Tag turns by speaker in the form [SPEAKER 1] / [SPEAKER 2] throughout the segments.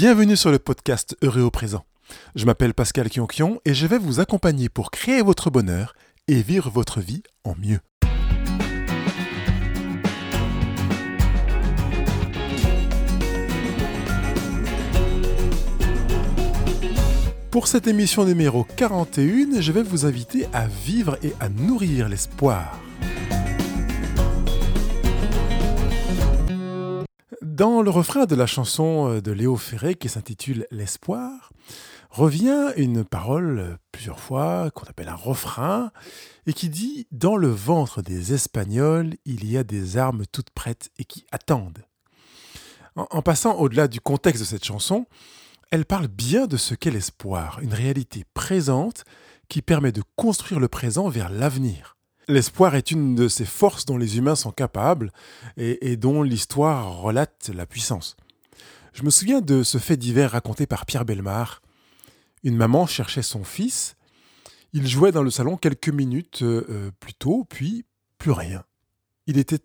[SPEAKER 1] Bienvenue sur le podcast Heureux au présent. Je m'appelle Pascal Kionkion et je vais vous accompagner pour créer votre bonheur et vivre votre vie en mieux. Pour cette émission numéro 41, je vais vous inviter à vivre et à nourrir l'espoir. Dans le refrain de la chanson euh, de Léo Ferré qui s'intitule L'espoir, revient une parole euh, plusieurs fois qu'on appelle un refrain et qui dit Dans le ventre des Espagnols, il y a des armes toutes prêtes et qui attendent. En, passant au-delà du contexte de cette chanson, elle parle bien de ce qu'est l'espoir, une réalité présente qui permet de construire le présent vers l'avenir. L'espoir est une de ces forces dont les humains sont capables et, dont l'histoire relate la puissance. Je me souviens de ce fait divers raconté par Pierre Belmar. Une maman cherchait son fils. Il jouait dans le salon quelques minutes euh, euh, plus tôt, puis plus rien. Il était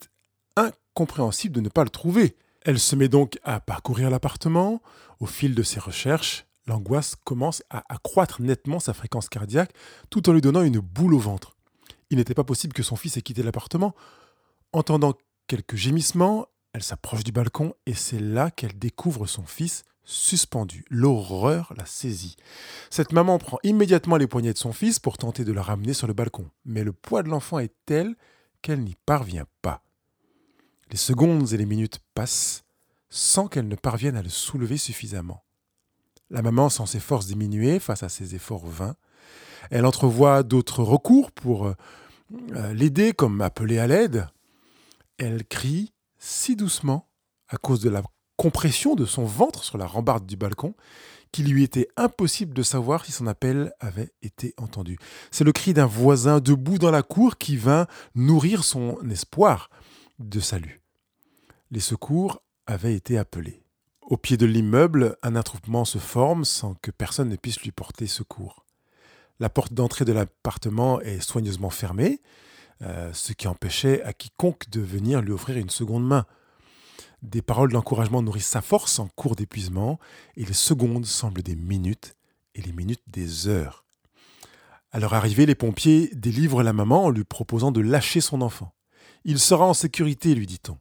[SPEAKER 1] incompréhensible de ne pas le trouver. Elle se met donc à parcourir l'appartement. Au fil de ses recherches, l'angoisse commence à accroître nettement sa fréquence cardiaque tout en lui donnant une boule au ventre. Il n'était pas possible que son fils ait quitté l'appartement. Entendant quelques gémissements, elle s'approche du balcon et c'est là qu'elle découvre son fils suspendu. L'horreur la saisit. Cette maman prend immédiatement les poignets de son fils pour tenter de le ramener sur le balcon. Mais le poids de l'enfant est tel qu'elle n'y parvient pas. Les secondes et les minutes passent sans qu'elle ne parvienne à le soulever suffisamment. La maman sent ses forces diminuer face à ses efforts vains. Elle entrevoit d'autres recours pour euh, l'aider comme appeler à l'aide, elle crie si doucement à cause de la compression de son ventre sur la rambarde du balcon qu'il lui était impossible de savoir si son appel avait été entendu. C'est le cri d'un voisin debout dans la cour qui vint nourrir son espoir de salut. Les secours avaient été appelés. Au pied de l'immeuble, un attroupement se forme sans que personne ne puisse lui porter secours. La porte d'entrée de l'appartement est soigneusement fermée, euh, ce qui empêchait à quiconque de venir lui offrir une seconde main. Des paroles d'encouragement nourrissent sa force en cours d'épuisement, et les secondes semblent des minutes, et les minutes des heures. À leur arrivée, les pompiers délivrent la maman en lui proposant de lâcher son enfant. Il sera en sécurité, lui dit-on,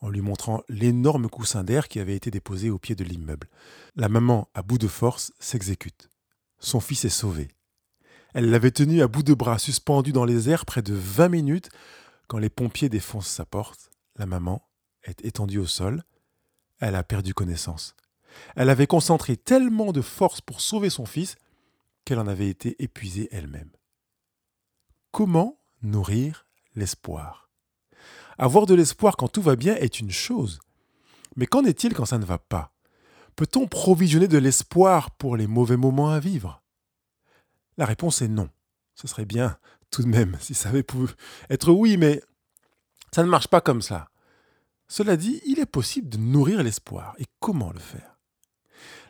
[SPEAKER 1] en lui montrant l'énorme coussin d'air qui avait été déposé au pied de l'immeuble. La maman, à bout de force, s'exécute. Son fils est sauvé. Elle l'avait tenu à bout de bras, suspendu dans les airs près de vingt minutes, quand les pompiers défoncent sa porte. La maman est étendue au sol. Elle a perdu connaissance. Elle avait concentré tellement de force pour sauver son fils qu'elle en avait été épuisée elle-même. Comment nourrir l'espoir? Avoir de l'espoir quand tout va bien est une chose. Mais qu'en est-il quand ça ne va pas? Peut-on provisionner de l'espoir pour les mauvais moments à vivre? La réponse est non. Ce serait bien, tout de même, si ça avait pu être oui, mais ça ne marche pas comme ça. Cela dit, il est possible de nourrir l'espoir. Et comment le faire?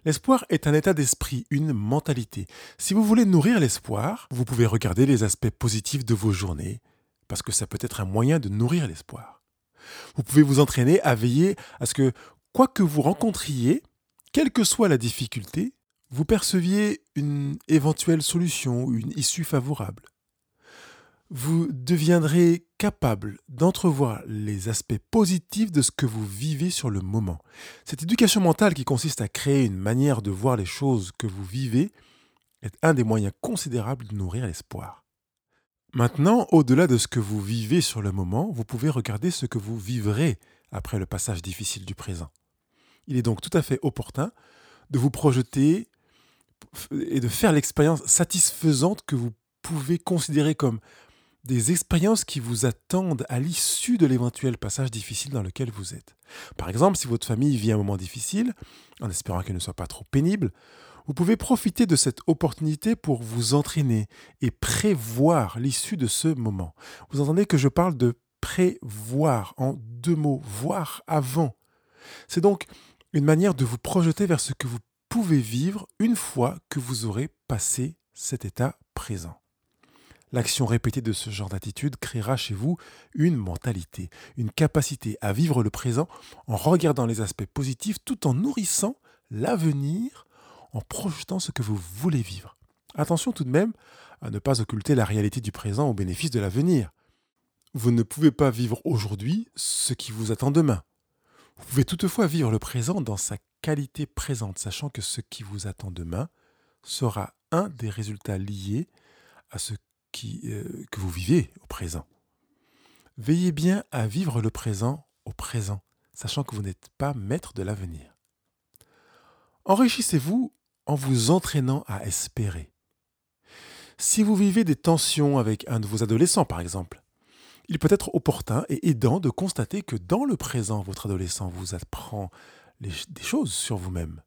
[SPEAKER 1] L'espoir est un état d'esprit, une mentalité. Si vous voulez nourrir l'espoir, vous pouvez regarder les aspects positifs de vos journées, parce que ça peut être un moyen de nourrir l'espoir. Vous pouvez vous entraîner à veiller à ce que, quoi que vous rencontriez, quelle que soit la difficulté, vous perceviez une éventuelle solution une issue favorable. Vous deviendrez capable d'entrevoir les aspects positifs de ce que vous vivez sur le moment. Cette éducation mentale qui consiste à créer une manière de voir les choses que vous vivez est un des moyens considérables de nourrir l'espoir. Maintenant, au-delà de ce que vous vivez sur le moment, vous pouvez regarder ce que vous vivrez après le passage difficile du présent. Il est donc tout à fait opportun de vous projeter et de faire l'expérience satisfaisante que vous pouvez considérer comme des expériences qui vous attendent à l'issue de l'éventuel passage difficile dans lequel vous êtes. Par exemple, si votre famille vit un moment difficile, en espérant qu'il ne soit pas trop pénible, vous pouvez profiter de cette opportunité pour vous entraîner et prévoir l'issue de ce moment. Vous entendez que je parle de prévoir en deux mots, voir avant. C'est donc une manière de vous projeter vers ce que vous pouvez vivre une fois que vous aurez passé cet état présent. L'action répétée de ce genre d'attitude créera chez vous une mentalité, une capacité à vivre le présent en regardant les aspects positifs tout en nourrissant l'avenir en projetant ce que vous voulez vivre. Attention tout de même à ne pas occulter la réalité du présent au bénéfice de l'avenir. Vous ne pouvez pas vivre aujourd'hui ce qui vous attend demain. Vous pouvez toutefois vivre le présent dans sa présente, sachant que ce qui vous attend demain sera un des résultats liés à ce euh, que vous vivez au présent. Veillez bien à vivre le présent au présent, sachant que vous n'êtes pas maître de l'avenir. Enrichissez-vous en vous entraînant à espérer. Si vous vivez des tensions avec un de vos adolescents, par exemple, il peut être opportun et aidant de constater que dans le présent, votre adolescent vous apprend des choses sur vous-même.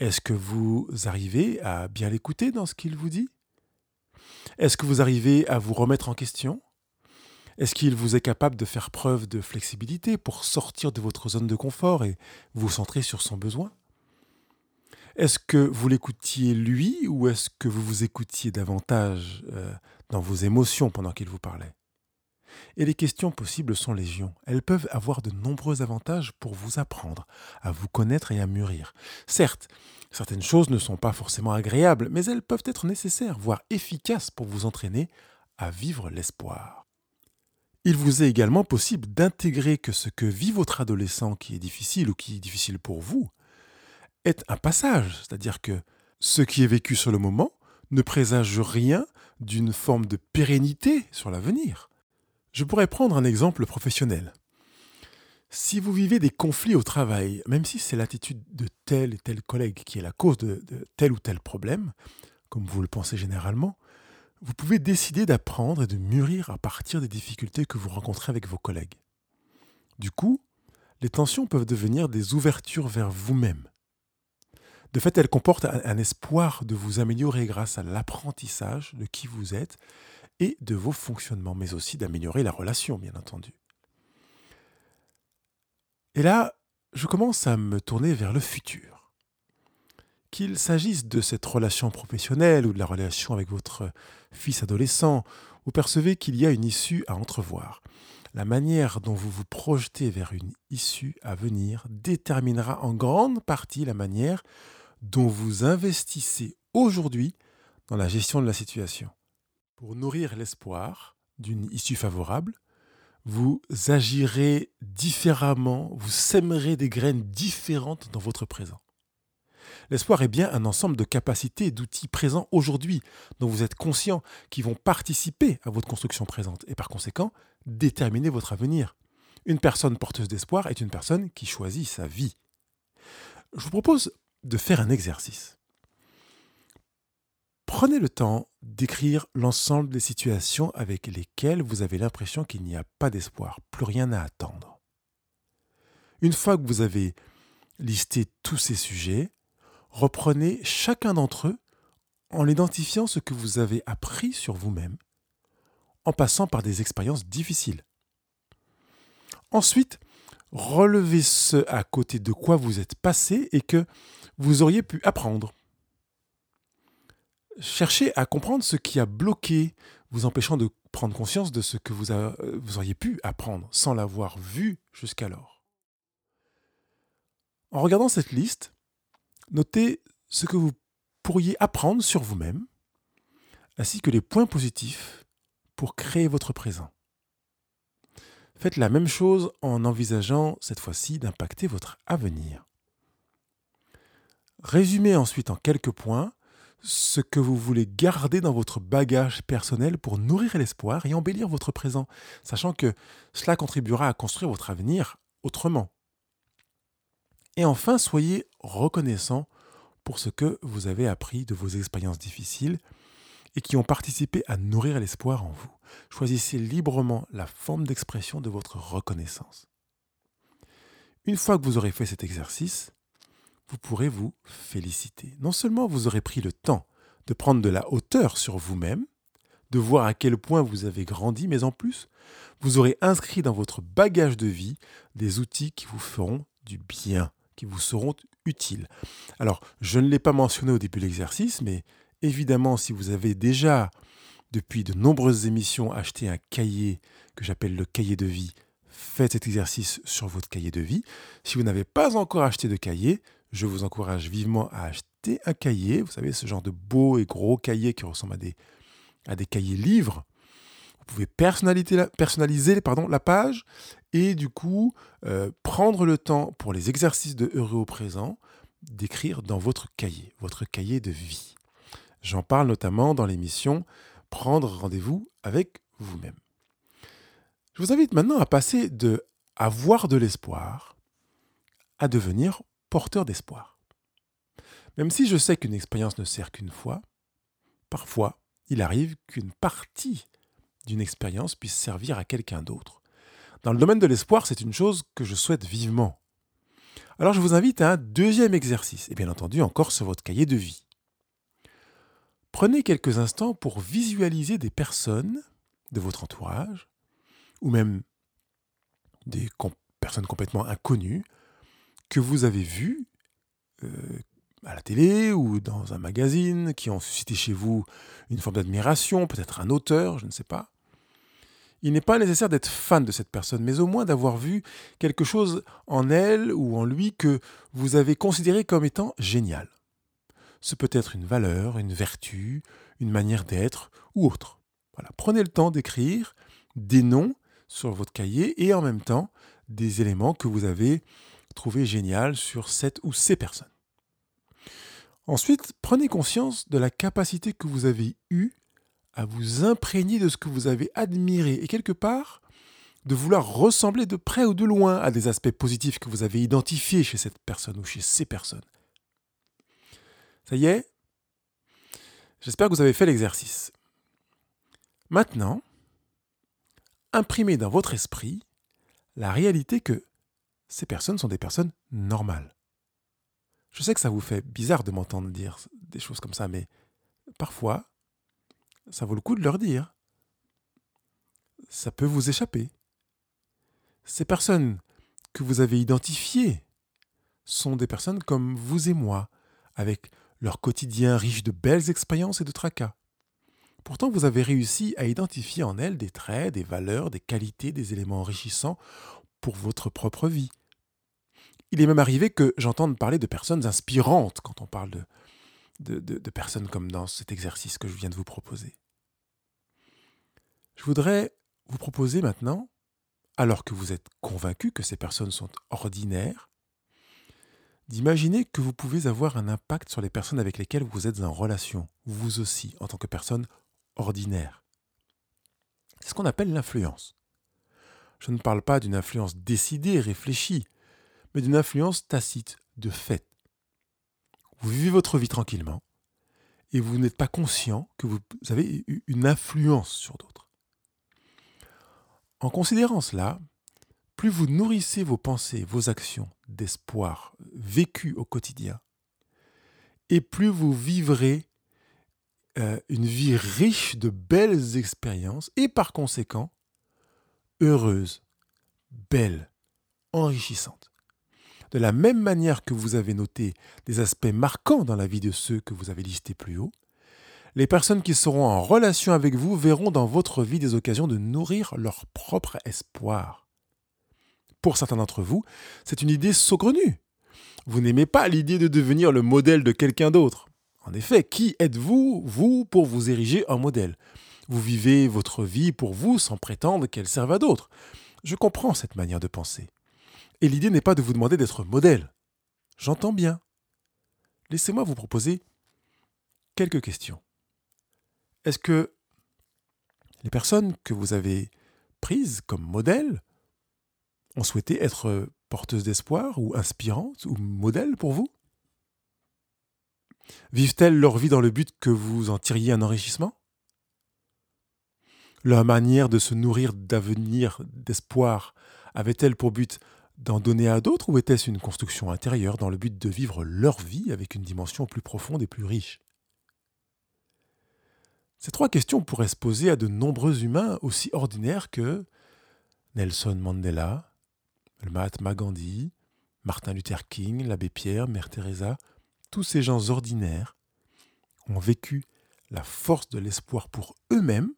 [SPEAKER 1] Est-ce que vous arrivez à bien l'écouter dans ce qu'il vous dit? Est-ce que vous arrivez à vous remettre en question? Est-ce qu'il vous est capable de faire preuve de flexibilité pour sortir de votre zone de confort et vous centrer sur son besoin? Est-ce que vous l'écoutiez lui ou est-ce que vous vous écoutiez davantage euh, dans vos émotions pendant qu'il vous parlait? Et les questions possibles sont légion. Elles peuvent avoir de nombreux avantages pour vous apprendre, à vous connaître et à mûrir. Certes, certaines choses ne sont pas forcément agréables, mais elles peuvent être nécessaires, voire efficaces pour vous entraîner à vivre l'espoir. Il vous est également possible d'intégrer que ce que vit votre adolescent qui est difficile ou qui est difficile pour vous est un passage, c'est-à-dire que ce qui est vécu sur le moment ne présage rien d'une forme de pérennité sur l'avenir. Je pourrais prendre un exemple professionnel. Si vous vivez des conflits au travail, même si c'est l'attitude de tel et tel collègue qui est la cause de, tel ou tel problème, comme vous le pensez généralement, vous pouvez décider d'apprendre et de mûrir à partir des difficultés que vous rencontrez avec vos collègues. Du coup, les tensions peuvent devenir des ouvertures vers vous-même. De fait, elles comportent un espoir de vous améliorer grâce à l'apprentissage de qui vous êtes de vos fonctionnements, mais aussi d'améliorer la relation, bien entendu. Et là, je commence à me tourner vers le futur. Qu'il s'agisse de cette relation professionnelle ou de la relation avec votre fils adolescent, vous percevez qu'il y a une issue à entrevoir. La manière dont vous vous projetez vers une issue à venir déterminera en grande partie la manière dont vous investissez aujourd'hui dans la gestion de la situation. Pour nourrir l'espoir d'une issue favorable, vous agirez différemment, vous sèmerez des graines différentes dans votre présent. L'espoir est bien un ensemble de capacités et d'outils présents aujourd'hui dont vous êtes conscient qui vont participer à votre construction présente et par conséquent déterminer votre avenir. Une personne porteuse d'espoir est une personne qui choisit sa vie. Je vous propose de faire un exercice. Prenez le temps d'écrire l'ensemble des situations avec lesquelles vous avez l'impression qu'il n'y a pas d'espoir, plus rien à attendre. Une fois que vous avez listé tous ces sujets, reprenez chacun d'entre eux en identifiant ce que vous avez appris sur vous-même, en passant par des expériences difficiles. Ensuite, relevez ce à côté de quoi vous êtes passé et que vous auriez pu apprendre cherchez à comprendre ce qui a bloqué, vous empêchant de prendre conscience de ce que vous, auriez pu apprendre sans l'avoir vu jusqu'alors. En regardant cette liste, notez ce que vous pourriez apprendre sur vous-même, ainsi que les points positifs pour créer votre présent. Faites la même chose en envisageant cette fois-ci d'impacter votre avenir. Résumez ensuite en quelques points ce que vous voulez garder dans votre bagage personnel pour nourrir l'espoir et embellir votre présent, sachant que cela contribuera à construire votre avenir autrement. Et enfin, soyez reconnaissant pour ce que vous avez appris de vos expériences difficiles et qui ont participé à nourrir l'espoir en vous. Choisissez librement la forme d'expression de votre reconnaissance. Une fois que vous aurez fait cet exercice, vous pourrez vous féliciter. Non seulement vous aurez pris le temps de prendre de la hauteur sur vous-même, de voir à quel point vous avez grandi, mais en plus, vous aurez inscrit dans votre bagage de vie des outils qui vous feront du bien, qui vous seront utiles. Alors, je ne l'ai pas mentionné au début de l'exercice, mais évidemment, si vous avez déjà, depuis de nombreuses émissions, acheté un cahier que j'appelle le cahier de vie, faites cet exercice sur votre cahier de vie. Si vous n'avez pas encore acheté de cahier, je vous encourage vivement à acheter un cahier, vous savez, ce genre de beau et gros cahier qui ressemble à des, cahiers livres. Vous pouvez personnaliser la, personnaliser, pardon, la page et du coup euh, prendre le temps pour les exercices de heureux au présent d'écrire dans votre cahier, votre cahier de vie. J'en parle notamment dans l'émission Prendre rendez-vous avec vous-même. Je vous invite maintenant à passer de avoir de l'espoir à devenir porteur d'espoir. Même si je sais qu'une expérience ne sert qu'une fois, parfois il arrive qu'une partie d'une expérience puisse servir à quelqu'un d'autre. Dans le domaine de l'espoir, c'est une chose que je souhaite vivement. Alors je vous invite à un deuxième exercice, et bien entendu encore sur votre cahier de vie. Prenez quelques instants pour visualiser des personnes de votre entourage, ou même des personnes complètement inconnues, que vous avez vues euh, à la télé ou dans un magazine, qui ont suscité chez vous une forme d'admiration, peut-être un auteur, je ne sais pas. Il n'est pas nécessaire d'être fan de cette personne, mais au moins d'avoir vu quelque chose en elle ou en lui que vous avez considéré comme étant génial. Ce peut être une valeur, une vertu, une manière d'être ou autre. Voilà. Prenez le temps d'écrire des noms sur votre cahier et en même temps des éléments que vous avez trouvés génial sur cette ou ces personnes. Ensuite, prenez conscience de la capacité que vous avez eue à vous imprégner de ce que vous avez admiré et quelque part de vouloir ressembler de près ou de loin à des aspects positifs que vous avez identifiés chez cette personne ou chez ces personnes. Ça y est? J'espère que vous avez fait l'exercice. Maintenant, imprimez dans votre esprit la réalité que ces personnes sont des personnes normales. Je sais que ça vous fait bizarre de m'entendre dire des choses comme ça, mais parfois, ça vaut le coup de leur dire. Ça peut vous échapper. Ces personnes que vous avez identifiées sont des personnes comme vous et moi, avec leur quotidien riche de belles expériences et de tracas. Pourtant, vous avez réussi à identifier en elles des traits, des valeurs, des qualités, des éléments enrichissants pour votre propre vie. Il est même arrivé que j'entende parler de personnes inspirantes quand on parle de, personnes comme dans cet exercice que je viens de vous proposer. Je voudrais vous proposer maintenant, alors que vous êtes convaincu que ces personnes sont ordinaires, d'imaginer que vous pouvez avoir un impact sur les personnes avec lesquelles vous êtes en relation, vous aussi, en tant que personne ordinaire. C'est ce qu'on appelle l'influence. Je ne parle pas d'une influence décidée, réfléchie, mais d'une influence tacite, de fait. Vous vivez votre vie tranquillement et vous n'êtes pas conscient que vous avez une influence sur d'autres. En considérant cela, plus vous nourrissez vos pensées, vos actions d'espoir vécues au quotidien, et plus vous vivrez euh, une vie riche de belles expériences et par conséquent heureuse, belle, enrichissante. De la même manière que vous avez noté des aspects marquants dans la vie de ceux que vous avez listés plus haut, les personnes qui seront en relation avec vous verront dans votre vie des occasions de nourrir leur propre espoir. Pour certains d'entre vous, c'est une idée saugrenue. Vous n'aimez pas l'idée de devenir le modèle de quelqu'un d'autre. En effet, qui êtes-vous, vous, pour vous ériger en modèle? Vous vivez votre vie pour vous sans prétendre qu'elle serve à d'autres. Je comprends cette manière de penser. Et l'idée n'est pas de vous demander d'être modèle. J'entends bien. Laissez-moi vous proposer quelques questions. Est-ce que les personnes que vous avez prises comme modèles ont souhaité être porteuses d'espoir ou inspirantes ou modèles pour vous? Vivent-elles leur vie dans le but que vous en tiriez un enrichissement? Leur manière de se nourrir d'avenir, d'espoir, avait-elle pour but d'en donner à d'autres ou était-ce une construction intérieure dans le but de vivre leur vie avec une dimension plus profonde et plus riche? Ces trois questions pourraient se poser à de nombreux humains aussi ordinaires que Nelson Mandela, le Mahatma Gandhi, Martin Luther King, l'abbé Pierre, Mère Teresa, tous ces gens ordinaires ont vécu la force de l'espoir pour eux-mêmes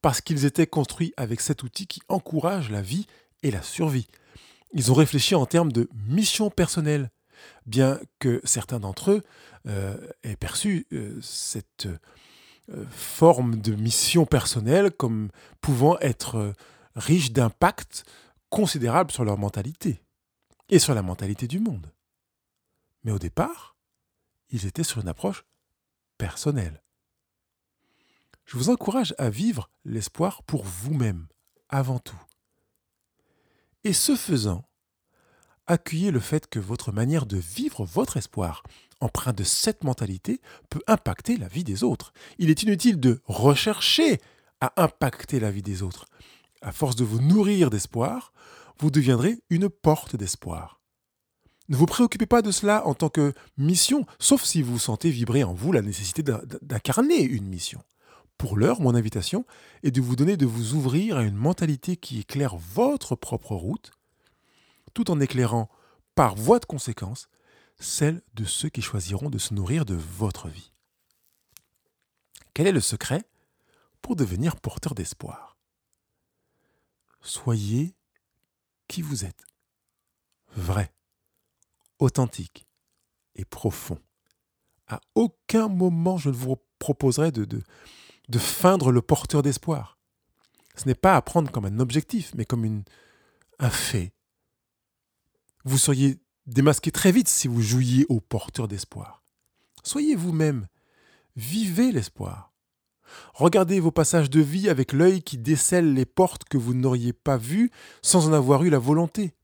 [SPEAKER 1] parce qu'ils étaient construits avec cet outil qui encourage la vie et la survie. Ils ont réfléchi en termes de mission personnelle. bien que certains d'entre eux euh, aient perçu euh, cette euh, forme de mission personnelle comme pouvant être riche d'impact considérable sur leur mentalité et sur la mentalité du monde. Mais au départ, ils étaient sur une approche personnelle. Je vous encourage à vivre l'espoir pour vous-même, avant tout. Et ce faisant, accueillez le fait que votre manière de vivre votre espoir, empreinte de cette mentalité, peut impacter la vie des autres. Il est inutile de rechercher à impacter la vie des autres. À force de vous nourrir d'espoir, vous deviendrez une porte d'espoir. Ne vous préoccupez pas de cela en tant que mission, sauf si vous sentez vibrer en vous la nécessité d'incarner une mission. Pour l'heure, mon invitation est de vous donner de vous ouvrir à une mentalité qui éclaire votre propre route, tout en éclairant, par voie de conséquence, celle de ceux qui choisiront de se nourrir de votre vie. Quel est le secret pour devenir porteur d'espoir? Soyez qui vous êtes. Vrai, authentique et profond. À aucun moment je ne vous proposerai de, de feindre le porteur d'espoir. Ce n'est pas à prendre comme un objectif, mais comme un fait. Vous seriez démasqué très vite si vous jouiez au porteur d'espoir. Soyez vous-même. Vivez l'espoir. Regardez vos passages de vie avec l'œil qui décèle les portes que vous n'auriez pas vues sans en avoir eu la volonté.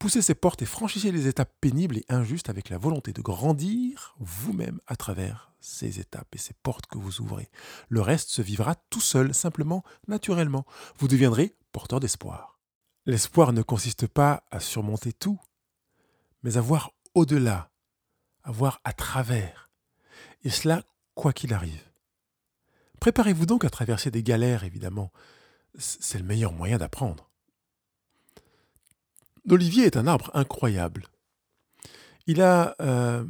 [SPEAKER 1] Poussez ces portes et franchissez les étapes pénibles et injustes avec la volonté de grandir vous-même à travers ces étapes et ces portes que vous ouvrez. Le reste se vivra tout seul, simplement, naturellement. Vous deviendrez porteur d'espoir. L'espoir ne consiste pas à surmonter tout, mais à voir au-delà, à voir à travers. Et cela, quoi qu'il arrive. Préparez-vous donc à traverser des galères, évidemment. C'est le meilleur moyen d'apprendre. L'olivier est un arbre incroyable. Il a euh,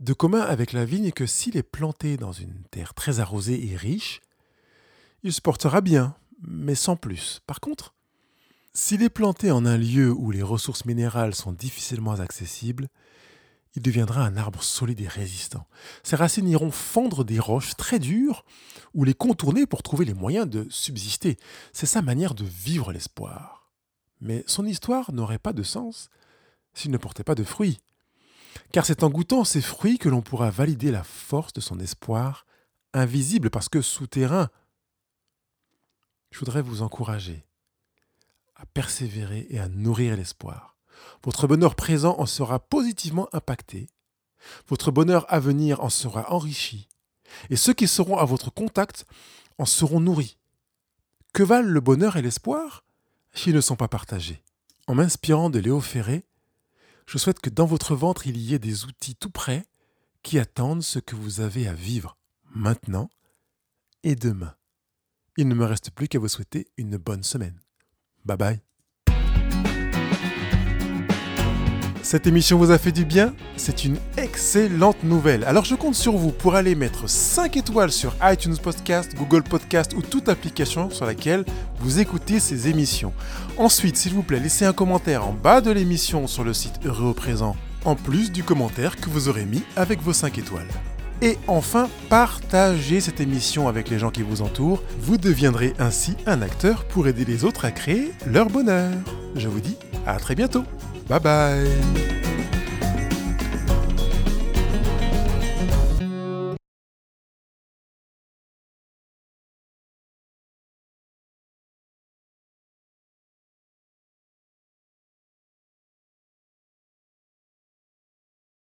[SPEAKER 1] de commun avec la vigne que s'il est planté dans une terre très arrosée et riche, il se portera bien, mais sans plus. Par contre, s'il est planté en un lieu où les ressources minérales sont difficilement accessibles, il deviendra un arbre solide et résistant. Ses racines iront fendre des roches très dures ou les contourner pour trouver les moyens de subsister. C'est sa manière de vivre l'espoir. Mais son histoire n'aurait pas de sens s'il ne portait pas de fruits car c'est en goûtant ces fruits que l'on pourra valider la force de son espoir, invisible parce que souterrain. Je voudrais vous encourager à persévérer et à nourrir l'espoir. Votre bonheur présent en sera positivement impacté, votre bonheur à venir en sera enrichi, et ceux qui seront à votre contact en seront nourris. Que valent le bonheur et l'espoir? S'ils ne sont pas partagés En m'inspirant de Léo Ferré, je souhaite que dans votre ventre il y ait des outils tout prêts qui attendent ce que vous avez à vivre maintenant et demain. Il ne me reste plus qu'à vous souhaiter une bonne semaine. Bye bye. Cette émission vous a fait du bien? C'est une excellente nouvelle. Alors je compte sur vous pour aller mettre 5 étoiles sur iTunes Podcast, Google Podcast ou toute application sur laquelle vous écoutez ces émissions. Ensuite, s'il vous plaît, laissez un commentaire en bas de l'émission sur le site Heureux au présent, en plus du commentaire que vous aurez mis avec vos 5 étoiles. Et enfin, partagez cette émission avec les gens qui vous entourent. Vous deviendrez ainsi un acteur pour aider les autres à créer leur bonheur. Je vous dis à très bientôt. Bye bye